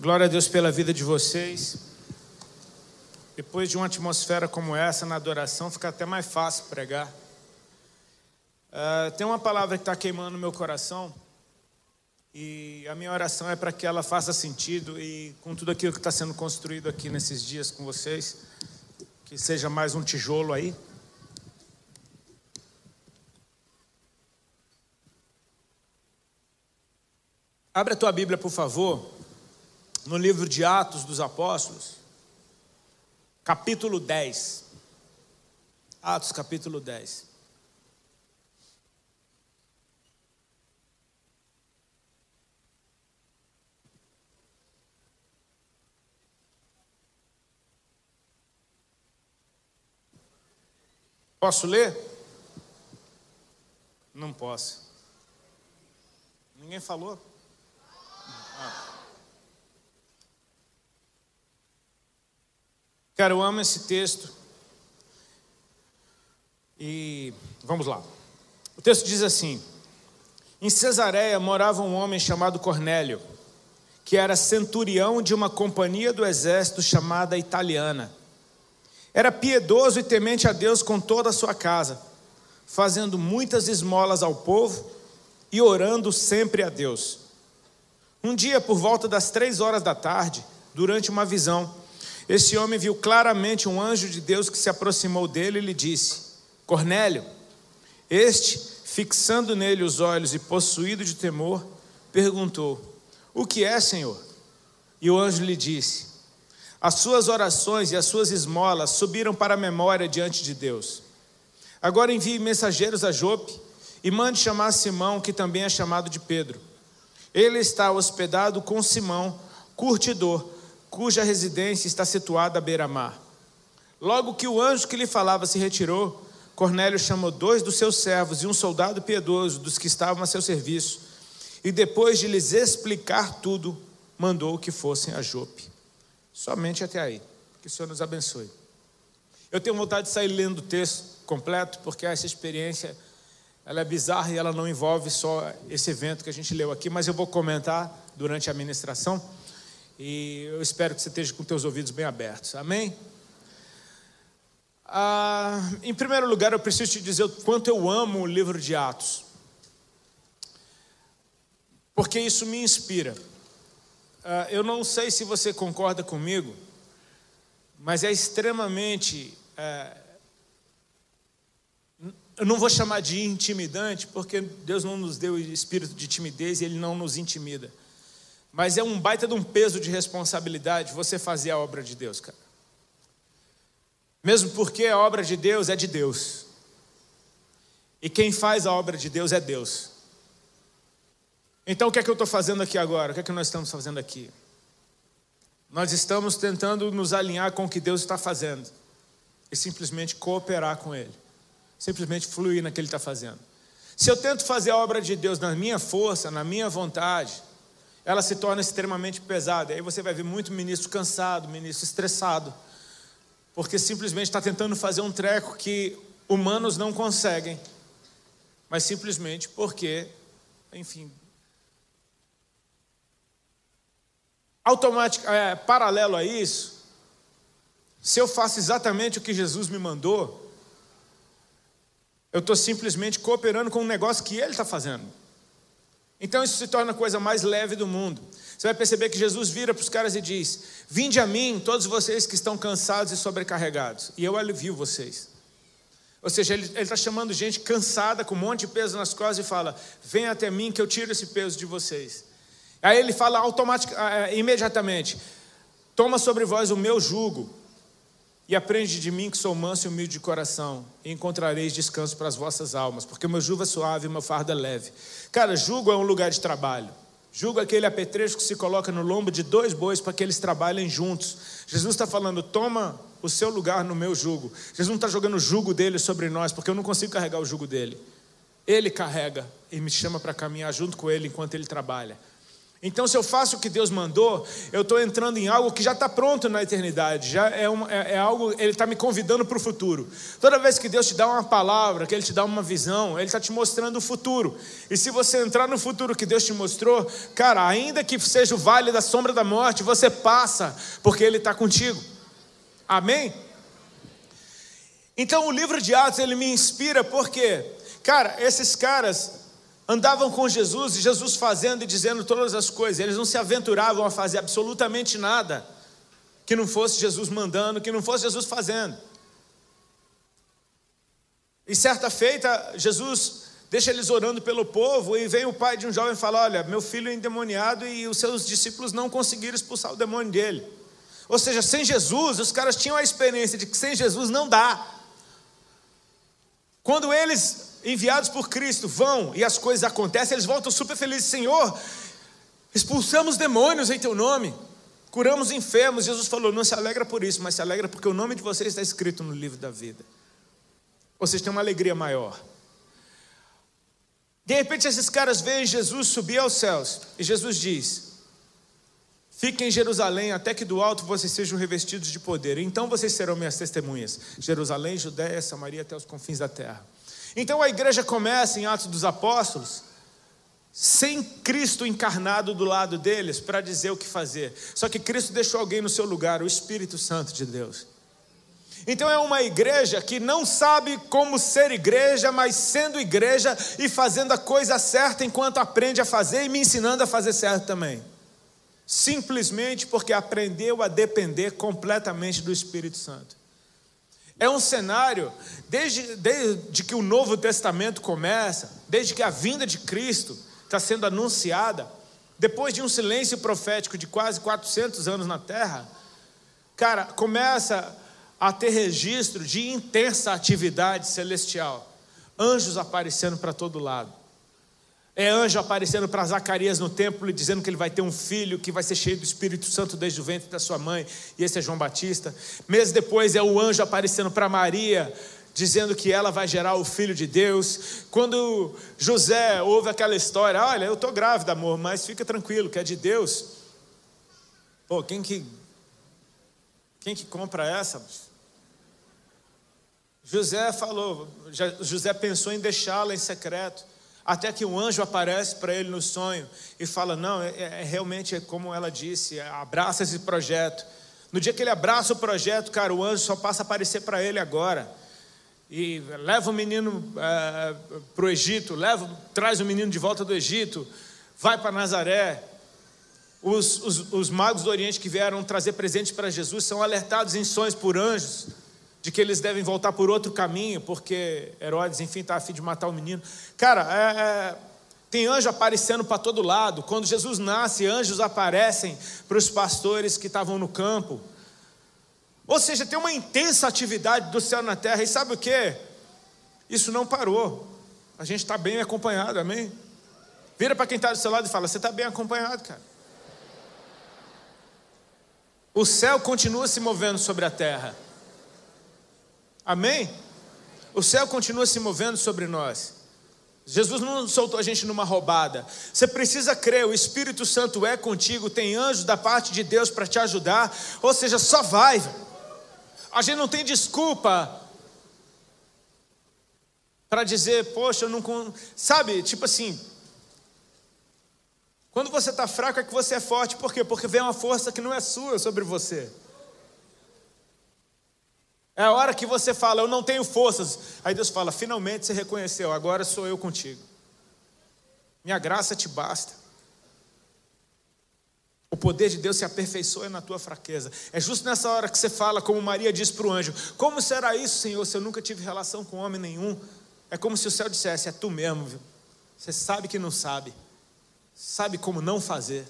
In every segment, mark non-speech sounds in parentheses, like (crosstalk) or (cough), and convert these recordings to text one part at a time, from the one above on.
Glória a Deus pela vida de vocês. Depois de uma atmosfera como essa, na adoração, fica até mais fácil pregar. Uh, tem uma palavra que está queimando no meu coração, e a minha oração é para que ela faça sentido e com tudo aquilo que está sendo construído aqui nesses dias com vocês, que seja mais um tijolo aí. Abre a tua Bíblia, por favor, no livro de Atos dos Apóstolos, capítulo 10. Atos, capítulo 10. Posso ler? Não posso. Ninguém falou? Cara, eu amo esse texto. E vamos lá. O texto diz assim: Em Cesareia morava um homem chamado Cornélio, que era centurião de uma companhia do exército chamada Italiana. Era piedoso e temente a Deus com toda a sua casa, fazendo muitas esmolas ao povo e orando sempre a Deus. Um dia, por volta das três horas da tarde, durante uma visão, esse homem viu claramente um anjo de Deus que se aproximou dele e lhe disse: Cornélio. Este, fixando nele os olhos e possuído de temor, perguntou: O que é, Senhor? E o anjo lhe disse: As suas orações e as suas esmolas subiram para a memória diante de Deus. Agora envie mensageiros a Jope e mande chamar Simão, que também é chamado de Pedro. Ele está hospedado com Simão, curtidor cuja residência está situada à beira-mar. Logo que o anjo que lhe falava se retirou, Cornélio chamou dois dos seus servos e um soldado piedoso dos que estavam a seu serviço, e depois de lhes explicar tudo, mandou que fossem a Jope. Somente até aí. Que o Senhor nos abençoe. Eu tenho vontade de sair lendo o texto completo, porque essa experiência ela é bizarra e ela não envolve só esse evento que a gente leu aqui, mas eu vou comentar durante a ministração. E eu espero que você esteja com teus ouvidos bem abertos. Amém? Ah, em primeiro lugar, eu preciso te dizer o quanto eu amo o livro de Atos. Porque isso me inspira. Ah, eu não sei se você concorda comigo, mas é extremamente. É, eu não vou chamar de intimidante, porque Deus não nos deu espírito de timidez e Ele não nos intimida. Mas é um baita de um peso de responsabilidade você fazer a obra de Deus, cara. Mesmo porque a obra de Deus é de Deus. E quem faz a obra de Deus é Deus. Então o que é que eu estou fazendo aqui agora? O que é que nós estamos fazendo aqui? Nós estamos tentando nos alinhar com o que Deus está fazendo e simplesmente cooperar com Ele, simplesmente fluir naquilo que Ele está fazendo. Se eu tento fazer a obra de Deus na minha força, na minha vontade, ela se torna extremamente pesada. Aí você vai ver muito ministro cansado, ministro estressado, porque simplesmente está tentando fazer um treco que humanos não conseguem, mas simplesmente porque, enfim, automático, é, paralelo a isso, se eu faço exatamente o que Jesus me mandou, eu estou simplesmente cooperando com um negócio que Ele está fazendo. Então isso se torna a coisa mais leve do mundo. Você vai perceber que Jesus vira para os caras e diz: Vinde a mim, todos vocês que estão cansados e sobrecarregados, e eu alivio vocês. Ou seja, ele está chamando gente cansada, com um monte de peso nas costas, e fala: Venha até mim que eu tiro esse peso de vocês. Aí ele fala automaticamente, ah, é, imediatamente: Toma sobre vós o meu jugo e aprende de mim que sou manso e humilde de coração, e encontrareis descanso para as vossas almas, porque o meu jugo é suave e o meu fardo é leve. Cara, jugo é um lugar de trabalho. Jugo é aquele apetrecho que se coloca no lombo de dois bois para que eles trabalhem juntos. Jesus está falando, toma o seu lugar no meu jugo. Jesus não está jogando o jugo dele sobre nós, porque eu não consigo carregar o jugo dele. Ele carrega e me chama para caminhar junto com ele enquanto ele trabalha. Então, se eu faço o que Deus mandou, eu estou entrando em algo que já está pronto na eternidade, já é, uma, é, é algo, Ele está me convidando para o futuro. Toda vez que Deus te dá uma palavra, que Ele te dá uma visão, Ele está te mostrando o futuro. E se você entrar no futuro que Deus te mostrou, cara, ainda que seja o vale da sombra da morte, você passa, porque Ele está contigo. Amém? Então, o livro de Atos, ele me inspira porque, cara, esses caras andavam com Jesus e Jesus fazendo e dizendo todas as coisas, eles não se aventuravam a fazer absolutamente nada que não fosse Jesus mandando, que não fosse Jesus fazendo. E certa feita, Jesus deixa eles orando pelo povo e vem o pai de um jovem e fala: Olha, meu filho é endemoniado e os seus discípulos não conseguiram expulsar o demônio dele. Ou seja, sem Jesus, os caras tinham a experiência de que sem Jesus não dá. Quando eles enviados por Cristo vão e as coisas acontecem, eles voltam super felizes, Senhor, expulsamos demônios em teu nome, curamos enfermos. Jesus falou: não se alegra por isso, mas se alegra porque o nome de vocês está escrito no livro da vida. Vocês têm uma alegria maior. De repente, esses caras veem Jesus subir aos céus, e Jesus diz: Fiquem em Jerusalém até que do alto vocês sejam revestidos de poder. Então vocês serão minhas testemunhas. Jerusalém, Judéia, Samaria até os confins da terra. Então a igreja começa em Atos dos Apóstolos, sem Cristo encarnado do lado deles para dizer o que fazer. Só que Cristo deixou alguém no seu lugar, o Espírito Santo de Deus. Então é uma igreja que não sabe como ser igreja, mas sendo igreja e fazendo a coisa certa enquanto aprende a fazer e me ensinando a fazer certo também. Simplesmente porque aprendeu a depender completamente do Espírito Santo. É um cenário, desde, desde que o Novo Testamento começa, desde que a vinda de Cristo está sendo anunciada, depois de um silêncio profético de quase 400 anos na terra, cara, começa a ter registro de intensa atividade celestial, anjos aparecendo para todo lado. É anjo aparecendo para Zacarias no templo e dizendo que ele vai ter um filho que vai ser cheio do Espírito Santo desde o ventre da sua mãe, e esse é João Batista. Meses depois é o anjo aparecendo para Maria, dizendo que ela vai gerar o filho de Deus. Quando José ouve aquela história, olha, eu estou grávida, amor, mas fica tranquilo, que é de Deus. Pô, quem que quem que compra essa? José falou, José pensou em deixá-la em secreto até que um anjo aparece para ele no sonho e fala: Não, é, é, realmente é como ela disse, abraça esse projeto. No dia que ele abraça o projeto, cara, o anjo só passa a aparecer para ele agora. E leva o menino é, para o Egito, leva, traz o menino de volta do Egito, vai para Nazaré. Os, os, os magos do Oriente que vieram trazer presentes para Jesus são alertados em sonhos por anjos de que eles devem voltar por outro caminho, porque Herodes, enfim, está a fim de matar o menino. Cara, é, é, tem anjo aparecendo para todo lado. Quando Jesus nasce, anjos aparecem para os pastores que estavam no campo. Ou seja, tem uma intensa atividade do céu na terra. E sabe o que? Isso não parou. A gente está bem acompanhado, amém? Vira para quem está do seu lado e fala: Você está bem acompanhado, cara. O céu continua se movendo sobre a terra. Amém? O céu continua se movendo sobre nós. Jesus não soltou a gente numa roubada. Você precisa crer, o Espírito Santo é contigo, tem anjos da parte de Deus para te ajudar. Ou seja, só vai. A gente não tem desculpa para dizer, poxa, eu não. Sabe, tipo assim. Quando você está fraco é que você é forte, por quê? Porque vem uma força que não é sua sobre você. É a hora que você fala, eu não tenho forças. Aí Deus fala, finalmente você reconheceu, agora sou eu contigo. Minha graça te basta. O poder de Deus se aperfeiçoa na tua fraqueza. É justo nessa hora que você fala, como Maria disse para o anjo: Como será isso, Senhor, se eu nunca tive relação com homem nenhum? É como se o céu dissesse: É tu mesmo, viu? Você sabe que não sabe, sabe como não fazer.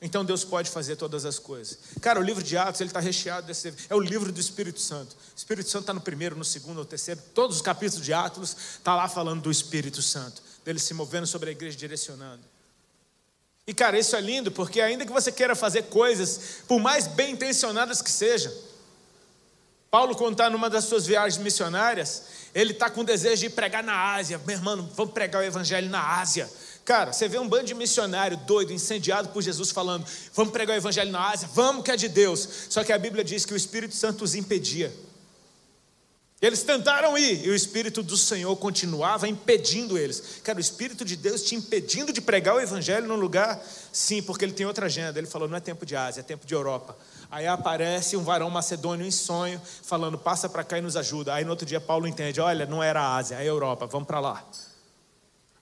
Então Deus pode fazer todas as coisas. Cara, o livro de Atos ele está recheado desse. É o livro do Espírito Santo. O Espírito Santo está no primeiro, no segundo, no terceiro. Todos os capítulos de Atos está lá falando do Espírito Santo, dele se movendo sobre a igreja, direcionando. E cara, isso é lindo porque ainda que você queira fazer coisas, por mais bem intencionadas que sejam, Paulo, quando está numa das suas viagens missionárias, ele está com desejo de pregar na Ásia. Meu irmão, vamos pregar o Evangelho na Ásia. Cara, você vê um bando de missionário doido, incendiado por Jesus, falando: vamos pregar o evangelho na Ásia, vamos que é de Deus. Só que a Bíblia diz que o Espírito Santo os impedia. Eles tentaram ir e o Espírito do Senhor continuava impedindo eles. Cara, o Espírito de Deus te impedindo de pregar o Evangelho num lugar? Sim, porque ele tem outra agenda. Ele falou: não é tempo de Ásia, é tempo de Europa. Aí aparece um varão macedônio em sonho, falando: passa para cá e nos ajuda. Aí no outro dia Paulo entende: olha, não era a Ásia, é a Europa, vamos para lá.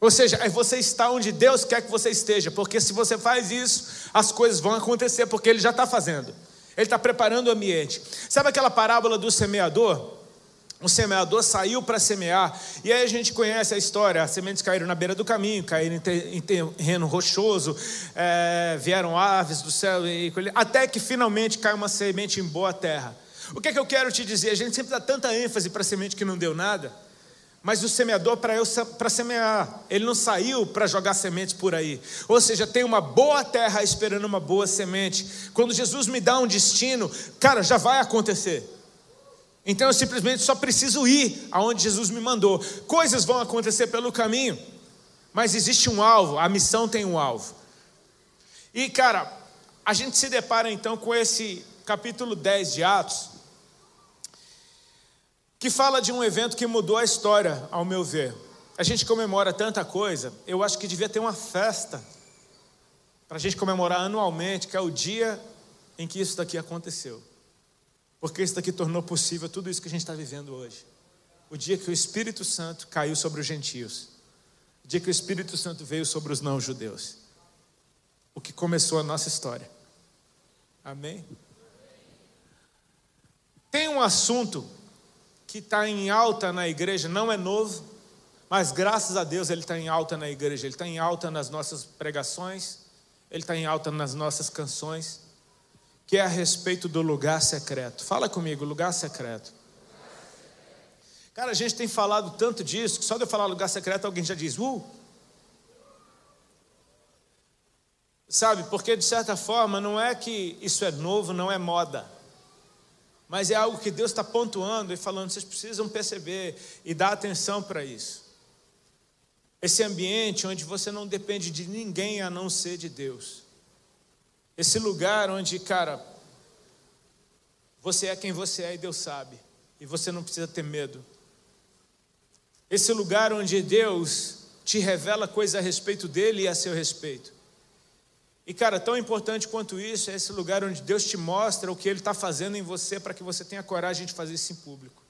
Ou seja, aí você está onde Deus quer que você esteja, porque se você faz isso, as coisas vão acontecer, porque Ele já está fazendo. Ele está preparando o ambiente. Sabe aquela parábola do semeador? O semeador saiu para semear, e aí a gente conhece a história: as sementes caíram na beira do caminho, caíram em terreno rochoso, é, vieram aves do céu, e, até que finalmente cai uma semente em boa terra. O que é que eu quero te dizer? A gente sempre dá tanta ênfase para a semente que não deu nada, mas o semeador para semear, ele não saiu para jogar sementes por aí. Ou seja, tem uma boa terra esperando uma boa semente. Quando Jesus me dá um destino, cara, já vai acontecer. Então eu simplesmente só preciso ir aonde Jesus me mandou. Coisas vão acontecer pelo caminho, mas existe um alvo, a missão tem um alvo. E cara, a gente se depara então com esse capítulo 10 de Atos, que fala de um evento que mudou a história, ao meu ver. A gente comemora tanta coisa, eu acho que devia ter uma festa para a gente comemorar anualmente, que é o dia em que isso daqui aconteceu. Porque isso daqui tornou possível tudo isso que a gente está vivendo hoje. O dia que o Espírito Santo caiu sobre os gentios. O dia que o Espírito Santo veio sobre os não-judeus. O que começou a nossa história. Amém? Tem um assunto que está em alta na igreja, não é novo, mas graças a Deus ele está em alta na igreja, ele está em alta nas nossas pregações, ele está em alta nas nossas canções que é a respeito do lugar secreto. Fala comigo, lugar secreto. Cara, a gente tem falado tanto disso que só de eu falar lugar secreto alguém já diz, uh. Sabe, porque de certa forma não é que isso é novo, não é moda, mas é algo que Deus está pontuando e falando, vocês precisam perceber e dar atenção para isso. Esse ambiente onde você não depende de ninguém a não ser de Deus. Esse lugar onde, cara, você é quem você é e Deus sabe, e você não precisa ter medo. Esse lugar onde Deus te revela coisas a respeito dele e a seu respeito. E, cara, tão importante quanto isso é esse lugar onde Deus te mostra o que Ele está fazendo em você para que você tenha coragem de fazer isso em público.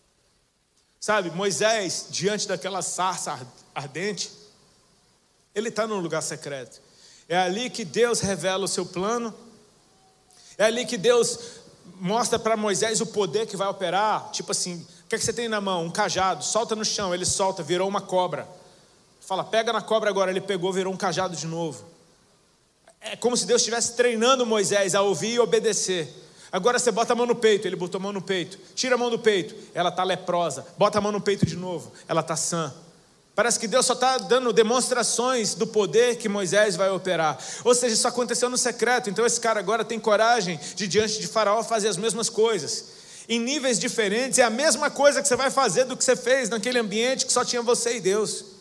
Sabe, Moisés, diante daquela sarça ardente, ele está num lugar secreto. É ali que Deus revela o seu plano. É ali que Deus mostra para Moisés o poder que vai operar. Tipo assim, o que, é que você tem na mão? Um cajado, solta no chão. Ele solta, virou uma cobra. Fala, pega na cobra agora. Ele pegou, virou um cajado de novo. É como se Deus estivesse treinando Moisés a ouvir e obedecer. Agora você bota a mão no peito, ele botou a mão no peito. Tira a mão do peito, ela está leprosa. Bota a mão no peito de novo, ela está sã. Parece que Deus só está dando demonstrações do poder que Moisés vai operar. Ou seja, isso aconteceu no secreto. Então esse cara agora tem coragem de, diante de Faraó, fazer as mesmas coisas. Em níveis diferentes, é a mesma coisa que você vai fazer do que você fez naquele ambiente que só tinha você e Deus.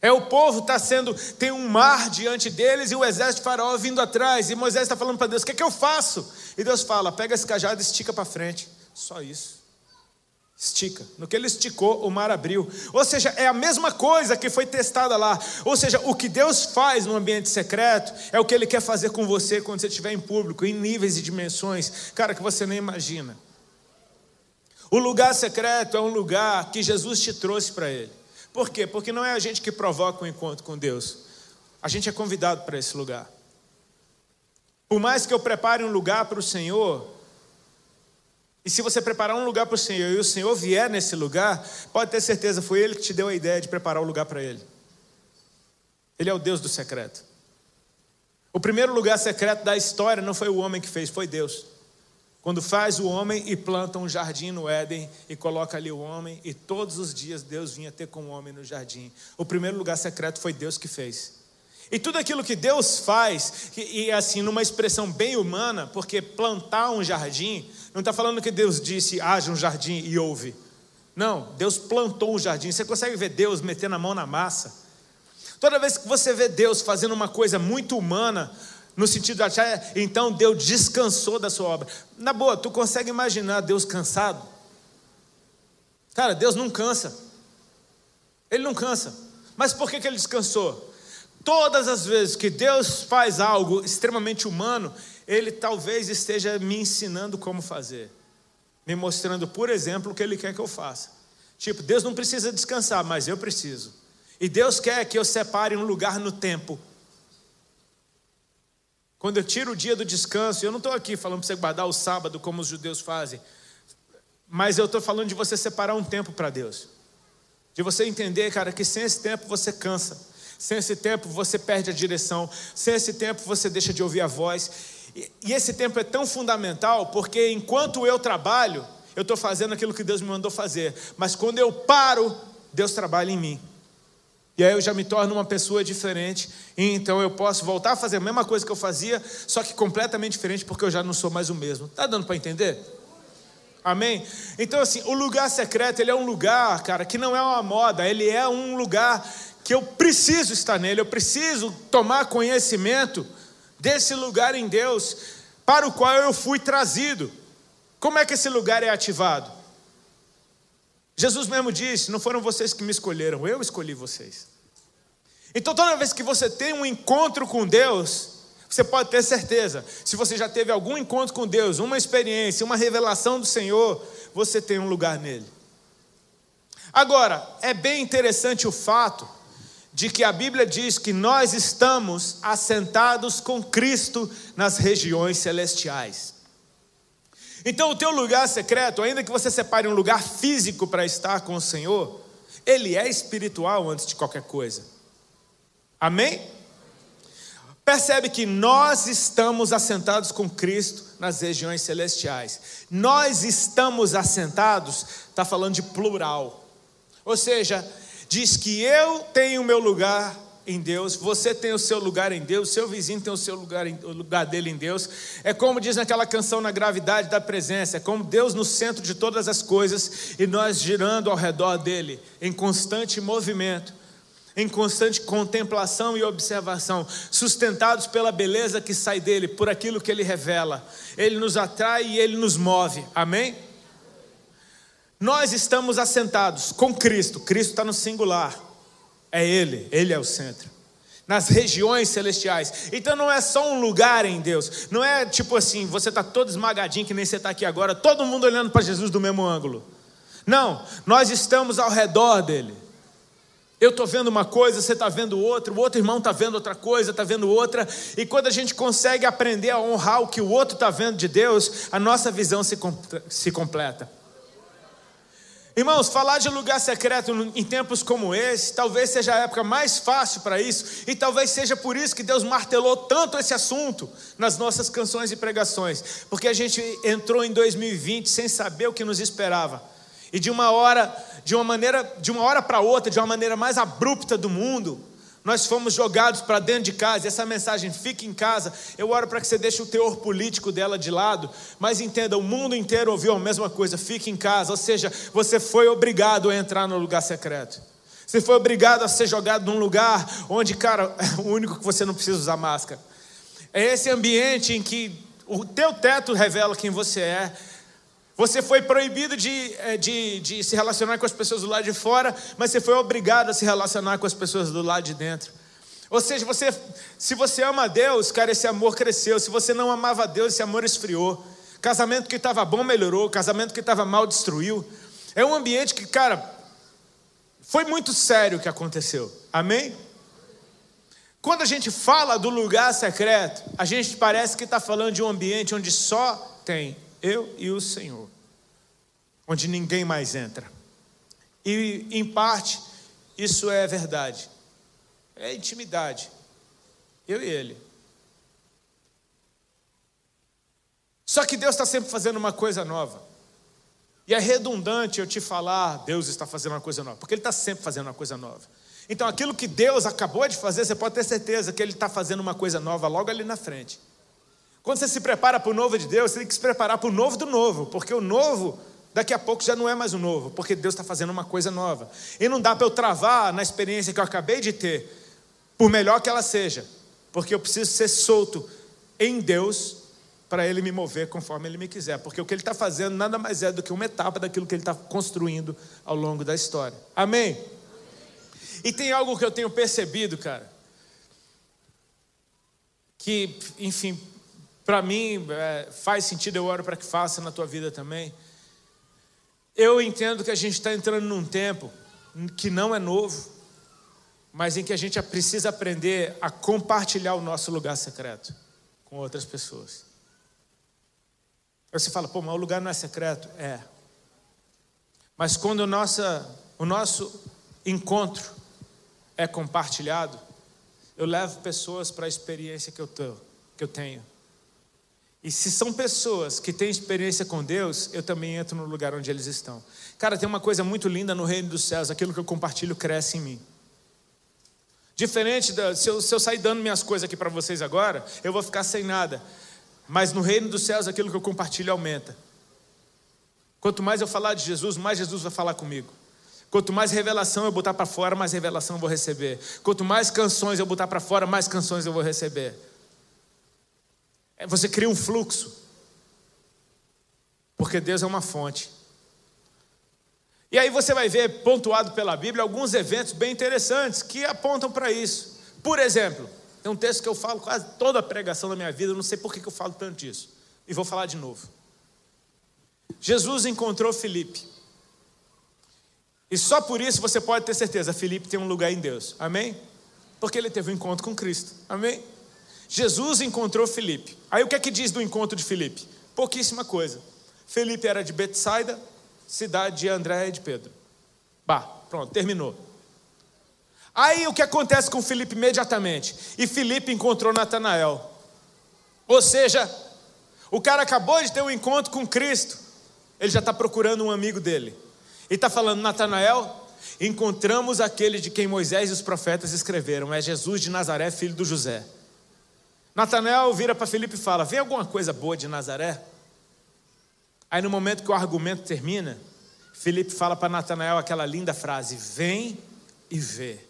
É o povo está sendo, tem um mar diante deles e o exército de Faraó vindo atrás. E Moisés está falando para Deus: o que, é que eu faço? E Deus fala: pega esse cajado e estica para frente. Só isso. Estica. No que ele esticou, o mar abriu. Ou seja, é a mesma coisa que foi testada lá. Ou seja, o que Deus faz no ambiente secreto é o que ele quer fazer com você quando você estiver em público, em níveis e dimensões, cara, que você nem imagina. O lugar secreto é um lugar que Jesus te trouxe para ele. Por quê? Porque não é a gente que provoca o um encontro com Deus. A gente é convidado para esse lugar. Por mais que eu prepare um lugar para o Senhor, e se você preparar um lugar para o Senhor e o Senhor vier nesse lugar, pode ter certeza, foi Ele que te deu a ideia de preparar o lugar para Ele. Ele é o Deus do secreto. O primeiro lugar secreto da história não foi o homem que fez, foi Deus. Quando faz o homem e planta um jardim no Éden e coloca ali o homem, e todos os dias Deus vinha ter com o homem no jardim. O primeiro lugar secreto foi Deus que fez. E tudo aquilo que Deus faz, e, e assim, numa expressão bem humana, porque plantar um jardim não está falando que Deus disse, haja um jardim e houve. Não, Deus plantou um jardim. Você consegue ver Deus metendo a mão na massa? Toda vez que você vê Deus fazendo uma coisa muito humana, no sentido de achar, então Deus descansou da sua obra. Na boa, tu consegue imaginar Deus cansado? Cara, Deus não cansa. Ele não cansa. Mas por que, que ele descansou? Todas as vezes que Deus faz algo extremamente humano, Ele talvez esteja me ensinando como fazer, me mostrando, por exemplo, o que Ele quer que eu faça. Tipo, Deus não precisa descansar, mas eu preciso. E Deus quer que eu separe um lugar no tempo. Quando eu tiro o dia do descanso, eu não estou aqui falando para você guardar o sábado como os judeus fazem, mas eu estou falando de você separar um tempo para Deus. De você entender, cara, que sem esse tempo você cansa, sem esse tempo você perde a direção, sem esse tempo você deixa de ouvir a voz. E, e esse tempo é tão fundamental porque enquanto eu trabalho, eu estou fazendo aquilo que Deus me mandou fazer, mas quando eu paro, Deus trabalha em mim. E aí eu já me torno uma pessoa diferente, e então eu posso voltar a fazer a mesma coisa que eu fazia, só que completamente diferente, porque eu já não sou mais o mesmo. Tá dando para entender? Amém? Então, assim, o lugar secreto, ele é um lugar, cara, que não é uma moda, ele é um lugar que eu preciso estar nele, eu preciso tomar conhecimento desse lugar em Deus, para o qual eu fui trazido. Como é que esse lugar é ativado? Jesus mesmo disse: Não foram vocês que me escolheram, eu escolhi vocês. Então, toda vez que você tem um encontro com Deus, você pode ter certeza, se você já teve algum encontro com Deus, uma experiência, uma revelação do Senhor, você tem um lugar nele. Agora, é bem interessante o fato de que a Bíblia diz que nós estamos assentados com Cristo nas regiões celestiais. Então, o teu lugar secreto, ainda que você separe um lugar físico para estar com o Senhor, ele é espiritual antes de qualquer coisa. Amém? Percebe que nós estamos assentados com Cristo nas regiões celestiais. Nós estamos assentados, está falando de plural. Ou seja, diz que eu tenho meu lugar em Deus, você tem o seu lugar em Deus, seu vizinho tem o seu lugar, em, o lugar dele em Deus. É como diz naquela canção na gravidade da presença, é como Deus no centro de todas as coisas e nós girando ao redor dele em constante movimento, em constante contemplação e observação, sustentados pela beleza que sai dele, por aquilo que ele revela. Ele nos atrai e ele nos move. Amém? Nós estamos assentados com Cristo, Cristo está no singular é Ele, Ele é o centro. Nas regiões celestiais. Então não é só um lugar em Deus. Não é tipo assim, você está todo esmagadinho, que nem você está aqui agora, todo mundo olhando para Jesus do mesmo ângulo. Não, nós estamos ao redor dele. Eu estou vendo uma coisa, você está vendo outra, o outro irmão está vendo outra coisa, está vendo outra, e quando a gente consegue aprender a honrar o que o outro está vendo de Deus, a nossa visão se, se completa. Irmãos, falar de lugar secreto em tempos como esse, talvez seja a época mais fácil para isso, e talvez seja por isso que Deus martelou tanto esse assunto nas nossas canções e pregações, porque a gente entrou em 2020 sem saber o que nos esperava. E de uma hora, de uma maneira, de uma hora para outra, de uma maneira mais abrupta do mundo, nós fomos jogados para dentro de casa, essa mensagem fica em casa. Eu oro para que você deixe o teor político dela de lado, mas entenda: o mundo inteiro ouviu a mesma coisa, fique em casa. Ou seja, você foi obrigado a entrar no lugar secreto. Você foi obrigado a ser jogado num lugar onde, cara, é (laughs) o único que você não precisa usar máscara. É esse ambiente em que o teu teto revela quem você é, você foi proibido de, eh, de, de se relacionar com as pessoas do lado de fora, mas você foi obrigado a se relacionar com as pessoas do lado de dentro. Ou seja, você, se você ama a Deus, cara, esse amor cresceu. Se você não amava a Deus, esse amor esfriou. Casamento que estava bom melhorou, casamento que estava mal destruiu. É um ambiente que, cara, foi muito sério o que aconteceu. Amém? Quando a gente fala do lugar secreto, a gente parece que está falando de um ambiente onde só tem eu e o Senhor, onde ninguém mais entra. E, em parte, isso é verdade, é intimidade, eu e Ele. Só que Deus está sempre fazendo uma coisa nova. E é redundante eu te falar, Deus está fazendo uma coisa nova, porque Ele está sempre fazendo uma coisa nova. Então, aquilo que Deus acabou de fazer, você pode ter certeza que Ele está fazendo uma coisa nova logo ali na frente. Quando você se prepara para o novo de Deus, você tem que se preparar para o novo do novo, porque o novo daqui a pouco já não é mais o novo, porque Deus está fazendo uma coisa nova. E não dá para eu travar na experiência que eu acabei de ter, por melhor que ela seja, porque eu preciso ser solto em Deus para Ele me mover conforme Ele me quiser, porque o que Ele está fazendo nada mais é do que uma etapa daquilo que Ele está construindo ao longo da história. Amém? E tem algo que eu tenho percebido, cara, que, enfim, para mim é, faz sentido, eu oro para que faça na tua vida também. Eu entendo que a gente está entrando num tempo que não é novo, mas em que a gente precisa aprender a compartilhar o nosso lugar secreto com outras pessoas. Aí você fala, pô, mas o lugar não é secreto? É. Mas quando o, nossa, o nosso encontro é compartilhado, eu levo pessoas para a experiência que eu, tô, que eu tenho. E se são pessoas que têm experiência com Deus, eu também entro no lugar onde eles estão. Cara, tem uma coisa muito linda no reino dos céus: aquilo que eu compartilho cresce em mim. Diferente da. Se eu, se eu sair dando minhas coisas aqui para vocês agora, eu vou ficar sem nada. Mas no reino dos céus, aquilo que eu compartilho aumenta. Quanto mais eu falar de Jesus, mais Jesus vai falar comigo. Quanto mais revelação eu botar para fora, mais revelação eu vou receber. Quanto mais canções eu botar para fora, mais canções eu vou receber. É, você cria um fluxo. Porque Deus é uma fonte. E aí você vai ver, pontuado pela Bíblia, alguns eventos bem interessantes que apontam para isso. Por exemplo, tem um texto que eu falo quase toda a pregação da minha vida, eu não sei por que eu falo tanto disso. E vou falar de novo. Jesus encontrou Felipe. E só por isso você pode ter certeza, Felipe tem um lugar em Deus. Amém? Porque ele teve um encontro com Cristo. Amém? Jesus encontrou Felipe. Aí o que é que diz do encontro de Felipe? Pouquíssima coisa. Felipe era de Betsaida, cidade de André e de Pedro. Bah, pronto, terminou. Aí o que acontece com Felipe imediatamente? E Felipe encontrou Natanael. Ou seja, o cara acabou de ter um encontro com Cristo. Ele já está procurando um amigo dele. E está falando, Natanael, encontramos aquele de quem Moisés e os profetas escreveram. É Jesus de Nazaré, filho do José. Natanael vira para Felipe e fala: Vem alguma coisa boa de Nazaré? Aí no momento que o argumento termina, Felipe fala para Natanael aquela linda frase: Vem e vê.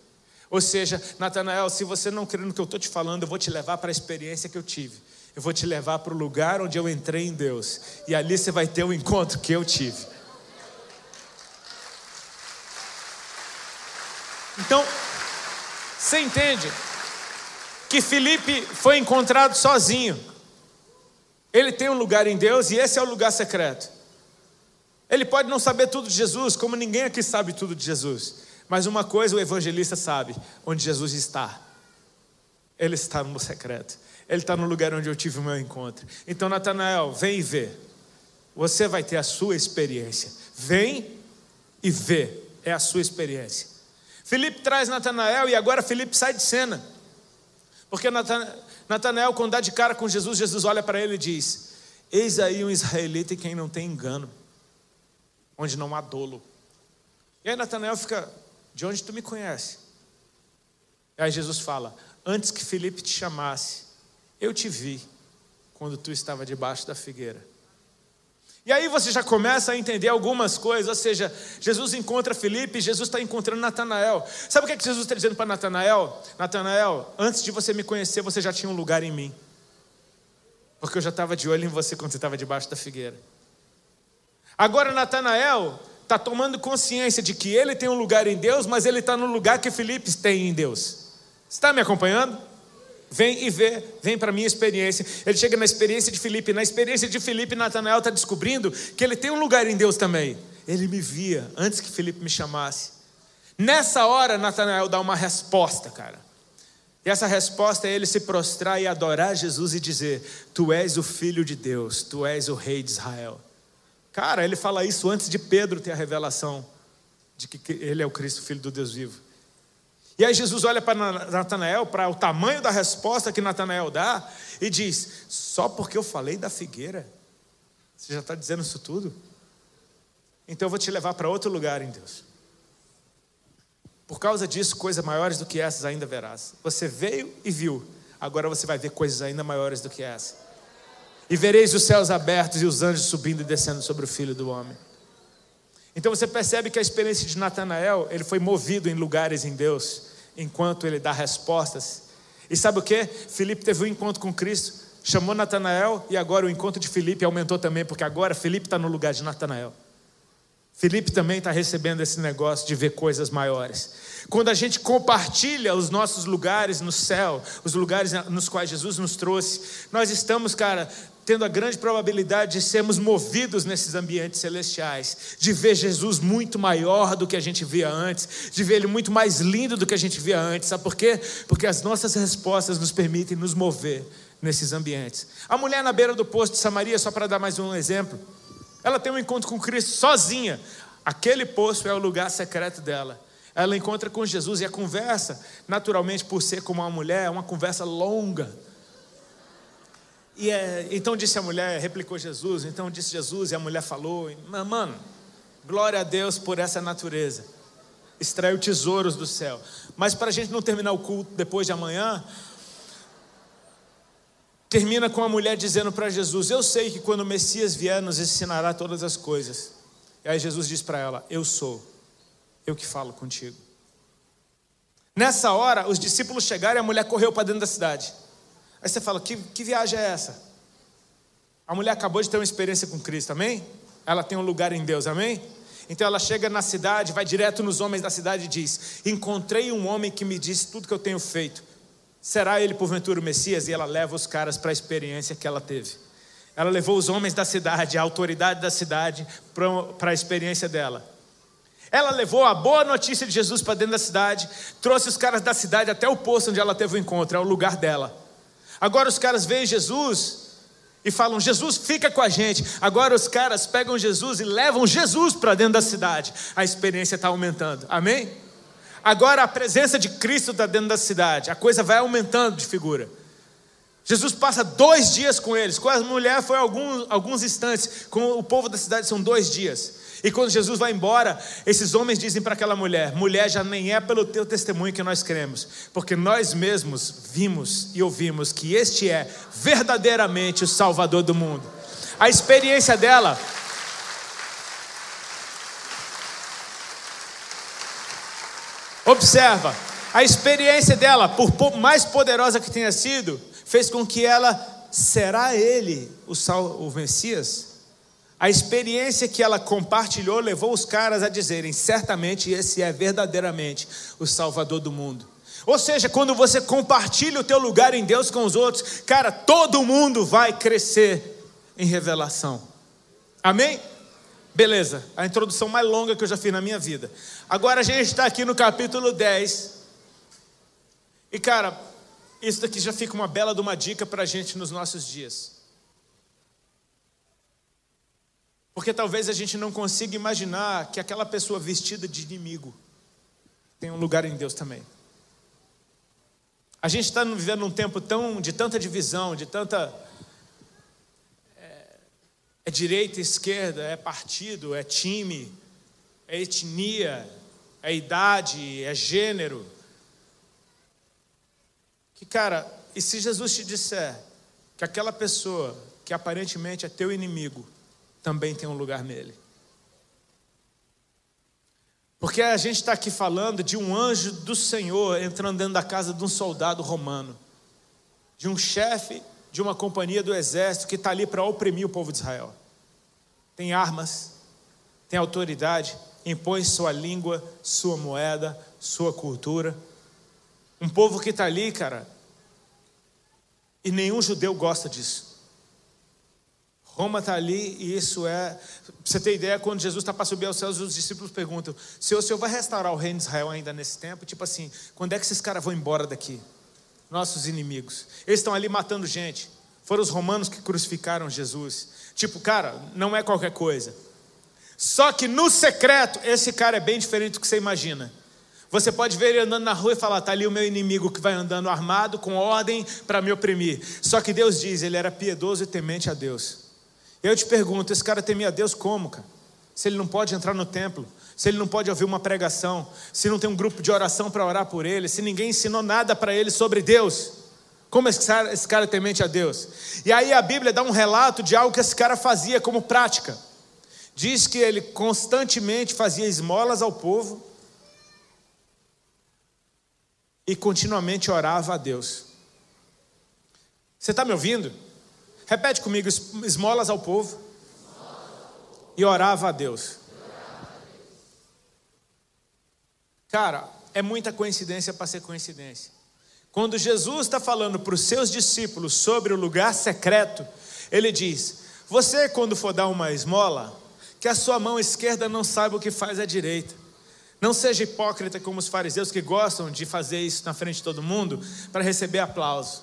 Ou seja, Natanael, se você não crê no que eu estou te falando, eu vou te levar para a experiência que eu tive. Eu vou te levar para o lugar onde eu entrei em Deus. E ali você vai ter o encontro que eu tive. Então, você entende que Felipe foi encontrado sozinho. Ele tem um lugar em Deus e esse é o lugar secreto. Ele pode não saber tudo de Jesus, como ninguém aqui sabe tudo de Jesus. Mas uma coisa o evangelista sabe: onde Jesus está. Ele está no secreto. Ele está no lugar onde eu tive o meu encontro. Então, Natanael, vem e vê. Você vai ter a sua experiência. Vem e vê. É a sua experiência. Felipe traz Natanael e agora Felipe sai de cena. Porque Natanael, quando dá de cara com Jesus, Jesus olha para ele e diz: Eis aí um israelita em quem não tem engano, onde não há dolo. E aí Natanael fica: De onde tu me conhece? E aí Jesus fala: Antes que Felipe te chamasse, eu te vi quando tu estava debaixo da figueira. E aí você já começa a entender algumas coisas, ou seja, Jesus encontra Felipe, Jesus está encontrando Natanael. Sabe o que, é que Jesus está dizendo para Natanael? Natanael, antes de você me conhecer, você já tinha um lugar em mim. Porque eu já estava de olho em você quando você estava debaixo da figueira. Agora Natanael está tomando consciência de que ele tem um lugar em Deus, mas ele está no lugar que Felipe tem em Deus. Está me acompanhando? Vem e vê, vem para a minha experiência. Ele chega na experiência de Felipe. Na experiência de Felipe, Natanael está descobrindo que ele tem um lugar em Deus também. Ele me via antes que Felipe me chamasse. Nessa hora, Natanael dá uma resposta, cara. E essa resposta é ele se prostrar e adorar Jesus e dizer: Tu és o filho de Deus, tu és o rei de Israel. Cara, ele fala isso antes de Pedro ter a revelação de que ele é o Cristo, filho do Deus vivo. E aí Jesus olha para Natanael, para o tamanho da resposta que Natanael dá, e diz: Só porque eu falei da figueira, você já está dizendo isso tudo? Então eu vou te levar para outro lugar em Deus. Por causa disso, coisas maiores do que essas ainda verás. Você veio e viu, agora você vai ver coisas ainda maiores do que essa. E vereis os céus abertos e os anjos subindo e descendo sobre o filho do homem. Então você percebe que a experiência de Natanael, ele foi movido em lugares em Deus enquanto ele dá respostas. E sabe o que? Filipe teve um encontro com Cristo, chamou Natanael e agora o encontro de Filipe aumentou também, porque agora Filipe está no lugar de Natanael. Felipe também está recebendo esse negócio de ver coisas maiores. Quando a gente compartilha os nossos lugares no céu, os lugares nos quais Jesus nos trouxe, nós estamos, cara, tendo a grande probabilidade de sermos movidos nesses ambientes celestiais, de ver Jesus muito maior do que a gente via antes, de ver Ele muito mais lindo do que a gente via antes. Sabe por quê? Porque as nossas respostas nos permitem nos mover nesses ambientes. A mulher na beira do poço de Samaria, só para dar mais um exemplo, ela tem um encontro com Cristo sozinha. Aquele poço é o lugar secreto dela. Ela encontra com Jesus e a conversa, naturalmente, por ser como uma mulher, é uma conversa longa. E é, então disse a mulher, replicou Jesus, então disse Jesus, e a mulher falou: Mano, glória a Deus por essa natureza. Extraiu tesouros do céu. Mas para a gente não terminar o culto depois de amanhã, termina com a mulher dizendo para Jesus: Eu sei que quando o Messias vier, nos ensinará todas as coisas. E aí Jesus diz para ela: Eu sou, eu que falo contigo. Nessa hora, os discípulos chegaram e a mulher correu para dentro da cidade. Aí você fala: que, que viagem é essa? A mulher acabou de ter uma experiência com Cristo, amém? Ela tem um lugar em Deus, amém? Então ela chega na cidade, vai direto nos homens da cidade e diz: Encontrei um homem que me disse tudo que eu tenho feito. Será ele porventura o Messias? E ela leva os caras para a experiência que ela teve. Ela levou os homens da cidade, a autoridade da cidade, para a experiência dela. Ela levou a boa notícia de Jesus para dentro da cidade, trouxe os caras da cidade até o poço onde ela teve o encontro, é o lugar dela. Agora os caras veem Jesus e falam: Jesus, fica com a gente. Agora os caras pegam Jesus e levam Jesus para dentro da cidade. A experiência está aumentando. Amém? Agora a presença de Cristo está dentro da cidade, a coisa vai aumentando de figura. Jesus passa dois dias com eles, com as mulheres foi alguns, alguns instantes, com o povo da cidade são dois dias. E quando Jesus vai embora, esses homens dizem para aquela mulher: mulher, já nem é pelo teu testemunho que nós cremos, porque nós mesmos vimos e ouvimos que este é verdadeiramente o Salvador do mundo. A experiência dela Observa, a experiência dela, por mais poderosa que tenha sido, fez com que ela será ele o, sal, o Messias. A experiência que ela compartilhou levou os caras a dizerem: certamente esse é verdadeiramente o Salvador do mundo. Ou seja, quando você compartilha o teu lugar em Deus com os outros, cara, todo mundo vai crescer em revelação. Amém? Beleza, a introdução mais longa que eu já fiz na minha vida. Agora a gente está aqui no capítulo 10. E cara, isso daqui já fica uma bela de uma dica para a gente nos nossos dias. Porque talvez a gente não consiga imaginar que aquela pessoa vestida de inimigo tem um lugar em Deus também. A gente está vivendo um tempo tão de tanta divisão, de tanta é direita, esquerda, é partido, é time, é etnia, é idade, é gênero. Que cara, e se Jesus te disser que aquela pessoa que aparentemente é teu inimigo também tem um lugar nele? Porque a gente está aqui falando de um anjo do Senhor entrando dentro da casa de um soldado romano, de um chefe de uma companhia do exército que está ali para oprimir o povo de Israel. Tem armas, tem autoridade, impõe sua língua, sua moeda, sua cultura. Um povo que está ali, cara, e nenhum judeu gosta disso. Roma está ali e isso é. Você ter ideia, quando Jesus está para subir aos céus, os discípulos perguntam: Senhor, o Senhor vai restaurar o reino de Israel ainda nesse tempo? Tipo assim, quando é que esses caras vão embora daqui? nossos inimigos. Eles estão ali matando gente. Foram os romanos que crucificaram Jesus. Tipo, cara, não é qualquer coisa. Só que no secreto, esse cara é bem diferente do que você imagina. Você pode ver ele andando na rua e falar: está ali o meu inimigo que vai andando armado, com ordem para me oprimir. Só que Deus diz: ele era piedoso e temente a Deus. Eu te pergunto: esse cara temia Deus como, cara? Se ele não pode entrar no templo, se ele não pode ouvir uma pregação, se não tem um grupo de oração para orar por ele, se ninguém ensinou nada para ele sobre Deus. Como esse cara, cara é temente a Deus? E aí a Bíblia dá um relato de algo que esse cara fazia como prática. Diz que ele constantemente fazia esmolas ao povo. e continuamente orava a Deus. Você está me ouvindo? Repete comigo: esmolas ao povo e orava a Deus. Cara, é muita coincidência para ser coincidência. Quando Jesus está falando para os seus discípulos sobre o lugar secreto, ele diz: Você, quando for dar uma esmola, que a sua mão esquerda não saiba o que faz a direita. Não seja hipócrita como os fariseus que gostam de fazer isso na frente de todo mundo para receber aplauso.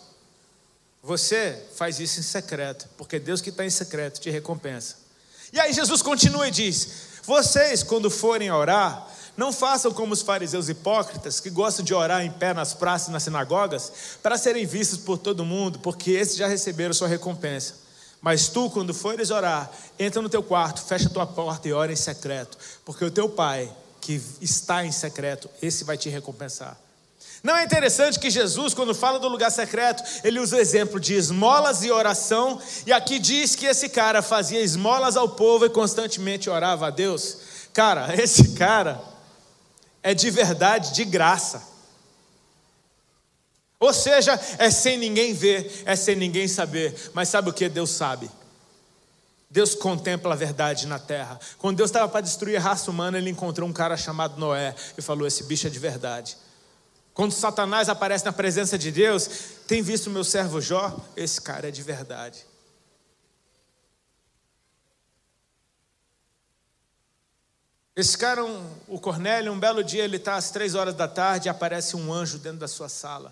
Você faz isso em secreto, porque Deus que está em secreto te recompensa. E aí Jesus continua e diz: Vocês, quando forem orar, não façam como os fariseus hipócritas, que gostam de orar em pé nas praças e nas sinagogas, para serem vistos por todo mundo, porque esses já receberam sua recompensa. Mas tu, quando fores orar, entra no teu quarto, fecha a tua porta e ora em secreto, porque o teu pai, que está em secreto, esse vai te recompensar. Não é interessante que Jesus, quando fala do lugar secreto, ele usa o exemplo de esmolas e oração, e aqui diz que esse cara fazia esmolas ao povo e constantemente orava a Deus. Cara, (laughs) esse cara é de verdade, de graça. Ou seja, é sem ninguém ver, é sem ninguém saber, mas sabe o que Deus sabe? Deus contempla a verdade na terra. Quando Deus estava para destruir a raça humana, ele encontrou um cara chamado Noé e falou: Esse bicho é de verdade. Quando Satanás aparece na presença de Deus, tem visto meu servo Jó? Esse cara é de verdade. Esse cara, um, o Cornélio, um belo dia, ele está às três horas da tarde e aparece um anjo dentro da sua sala.